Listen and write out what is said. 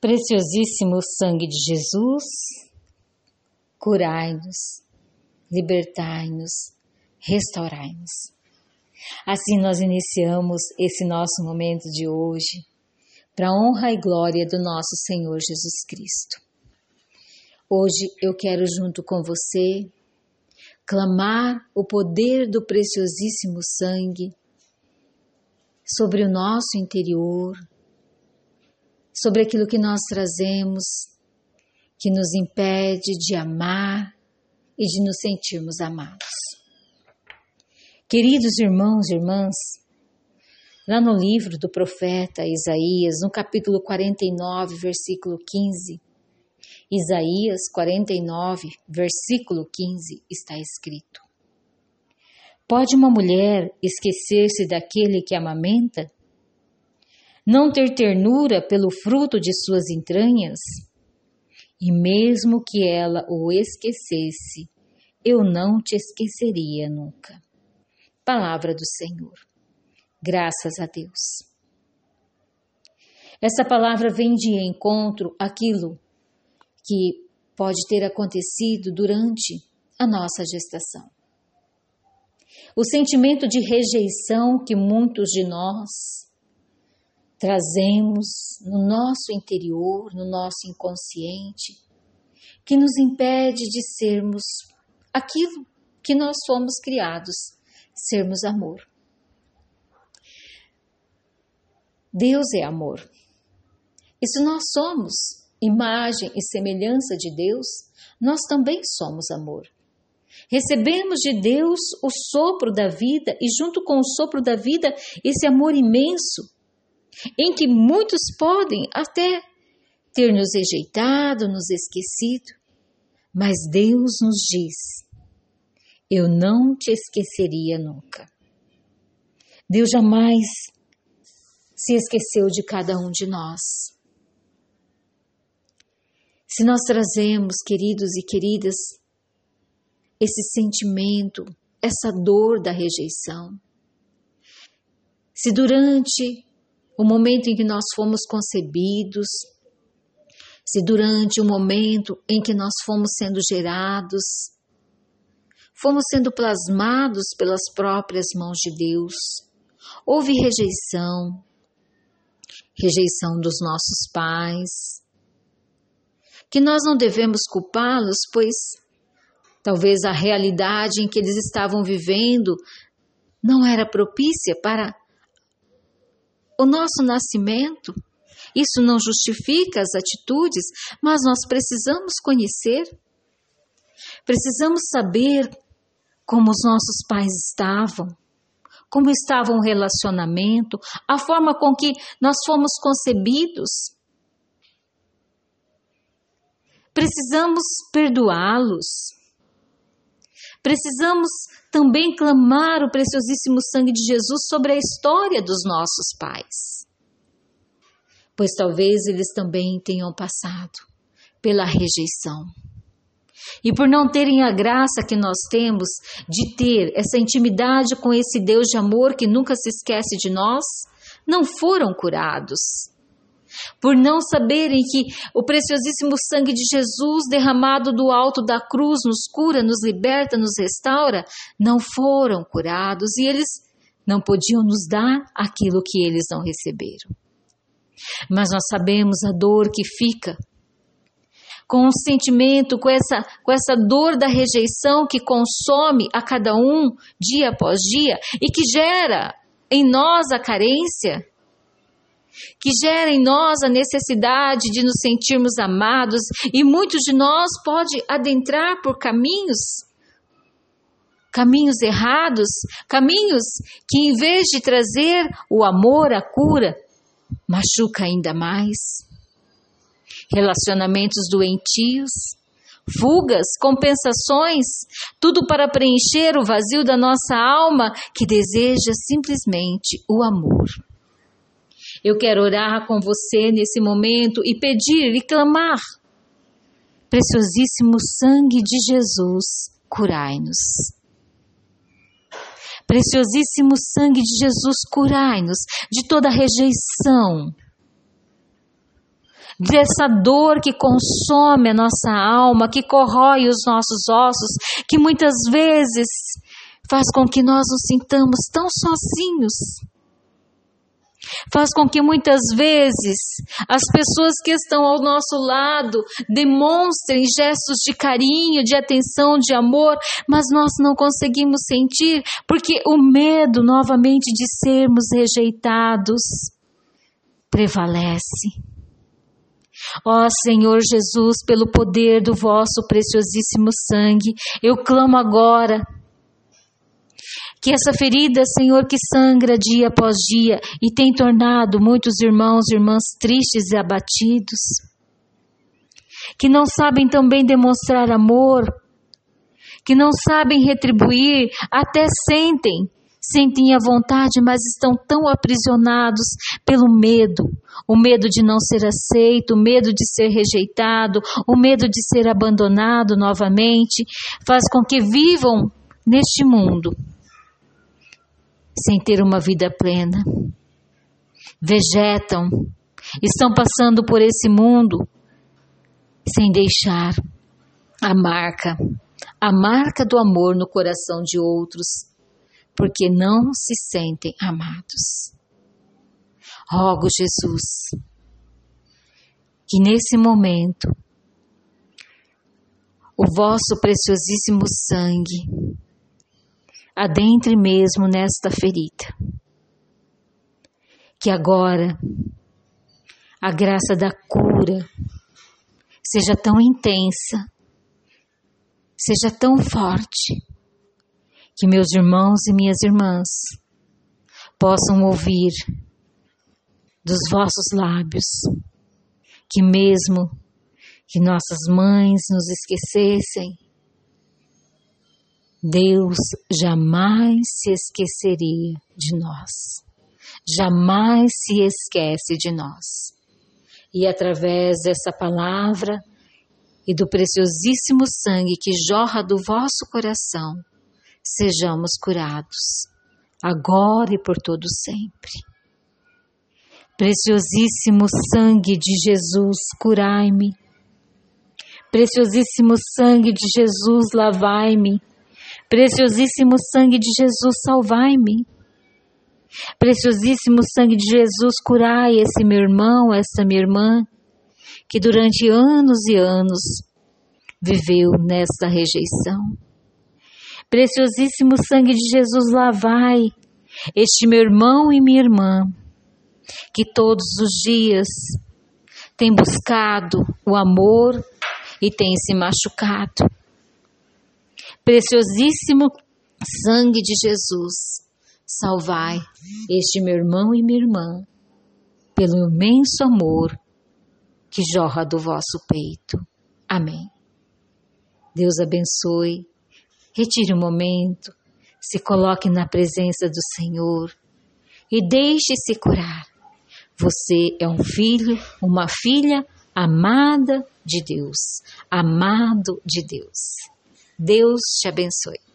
Preciosíssimo sangue de Jesus, curai-nos, libertai-nos, restaurai-nos. Assim nós iniciamos esse nosso momento de hoje, para honra e glória do nosso Senhor Jesus Cristo. Hoje eu quero, junto com você, clamar o poder do preciosíssimo sangue sobre o nosso interior, sobre aquilo que nós trazemos, que nos impede de amar e de nos sentirmos amados. Queridos irmãos e irmãs, lá no livro do profeta Isaías, no capítulo 49, versículo 15, Isaías 49, versículo 15, está escrito: Pode uma mulher esquecer-se daquele que amamenta? Não ter ternura pelo fruto de suas entranhas? E mesmo que ela o esquecesse, eu não te esqueceria nunca. Palavra do Senhor. Graças a Deus. Essa palavra vem de encontro àquilo que pode ter acontecido durante a nossa gestação. O sentimento de rejeição que muitos de nós trazemos no nosso interior, no nosso inconsciente, que nos impede de sermos aquilo que nós fomos criados, sermos amor. Deus é amor. E se nós somos imagem e semelhança de Deus, nós também somos amor. Recebemos de Deus o sopro da vida e, junto com o sopro da vida, esse amor imenso em que muitos podem até ter nos rejeitado, nos esquecido, mas Deus nos diz: Eu não te esqueceria nunca. Deus jamais se esqueceu de cada um de nós. Se nós trazemos, queridos e queridas, esse sentimento, essa dor da rejeição, se durante o momento em que nós fomos concebidos, se durante o momento em que nós fomos sendo gerados, fomos sendo plasmados pelas próprias mãos de Deus, houve rejeição, rejeição dos nossos pais, que nós não devemos culpá-los, pois talvez a realidade em que eles estavam vivendo não era propícia para o nosso nascimento. Isso não justifica as atitudes, mas nós precisamos conhecer. Precisamos saber como os nossos pais estavam, como estava o relacionamento, a forma com que nós fomos concebidos. Precisamos perdoá-los. Precisamos também clamar o preciosíssimo sangue de Jesus sobre a história dos nossos pais. Pois talvez eles também tenham passado pela rejeição. E por não terem a graça que nós temos de ter essa intimidade com esse Deus de amor que nunca se esquece de nós, não foram curados por não saberem que o preciosíssimo sangue de Jesus derramado do alto da cruz nos cura, nos liberta, nos restaura, não foram curados e eles não podiam nos dar aquilo que eles não receberam. Mas nós sabemos a dor que fica com o sentimento, com essa, com essa dor da rejeição que consome a cada um dia após dia e que gera em nós a carência que gera em nós a necessidade de nos sentirmos amados e muitos de nós pode adentrar por caminhos caminhos errados, caminhos que em vez de trazer o amor, a cura, machuca ainda mais. Relacionamentos doentios, fugas, compensações, tudo para preencher o vazio da nossa alma que deseja simplesmente o amor. Eu quero orar com você nesse momento e pedir e clamar. Preciosíssimo sangue de Jesus, curai-nos. Preciosíssimo sangue de Jesus, curai-nos de toda rejeição, dessa dor que consome a nossa alma, que corrói os nossos ossos, que muitas vezes faz com que nós nos sintamos tão sozinhos. Faz com que muitas vezes as pessoas que estão ao nosso lado demonstrem gestos de carinho, de atenção, de amor, mas nós não conseguimos sentir porque o medo novamente de sermos rejeitados prevalece. Ó Senhor Jesus, pelo poder do vosso preciosíssimo sangue, eu clamo agora que essa ferida, Senhor, que sangra dia após dia e tem tornado muitos irmãos e irmãs tristes e abatidos, que não sabem também demonstrar amor, que não sabem retribuir, até sentem, sentem a vontade, mas estão tão aprisionados pelo medo, o medo de não ser aceito, o medo de ser rejeitado, o medo de ser abandonado novamente, faz com que vivam neste mundo sem ter uma vida plena. Vegetam, estão passando por esse mundo sem deixar a marca, a marca do amor no coração de outros, porque não se sentem amados. Rogo, Jesus, que nesse momento o vosso preciosíssimo sangue adentre mesmo nesta ferida. Que agora a graça da cura seja tão intensa, seja tão forte, que meus irmãos e minhas irmãs possam ouvir dos vossos lábios que mesmo que nossas mães nos esquecessem, Deus jamais se esqueceria de nós, jamais se esquece de nós. E através dessa palavra e do preciosíssimo sangue que jorra do vosso coração, sejamos curados, agora e por todo sempre. Preciosíssimo sangue de Jesus, curai-me. Preciosíssimo sangue de Jesus, lavai-me. Preciosíssimo sangue de Jesus, salvai-me. Preciosíssimo sangue de Jesus, curai esse meu irmão, essa minha irmã, que durante anos e anos viveu nesta rejeição. Preciosíssimo sangue de Jesus, lavai este meu irmão e minha irmã, que todos os dias tem buscado o amor e tem se machucado preciosíssimo sangue de Jesus, salvai este meu irmão e minha irmã, pelo imenso amor que jorra do vosso peito. Amém. Deus abençoe. Retire um momento, se coloque na presença do Senhor e deixe-se curar. Você é um filho, uma filha amada de Deus, amado de Deus. Deus te abençoe.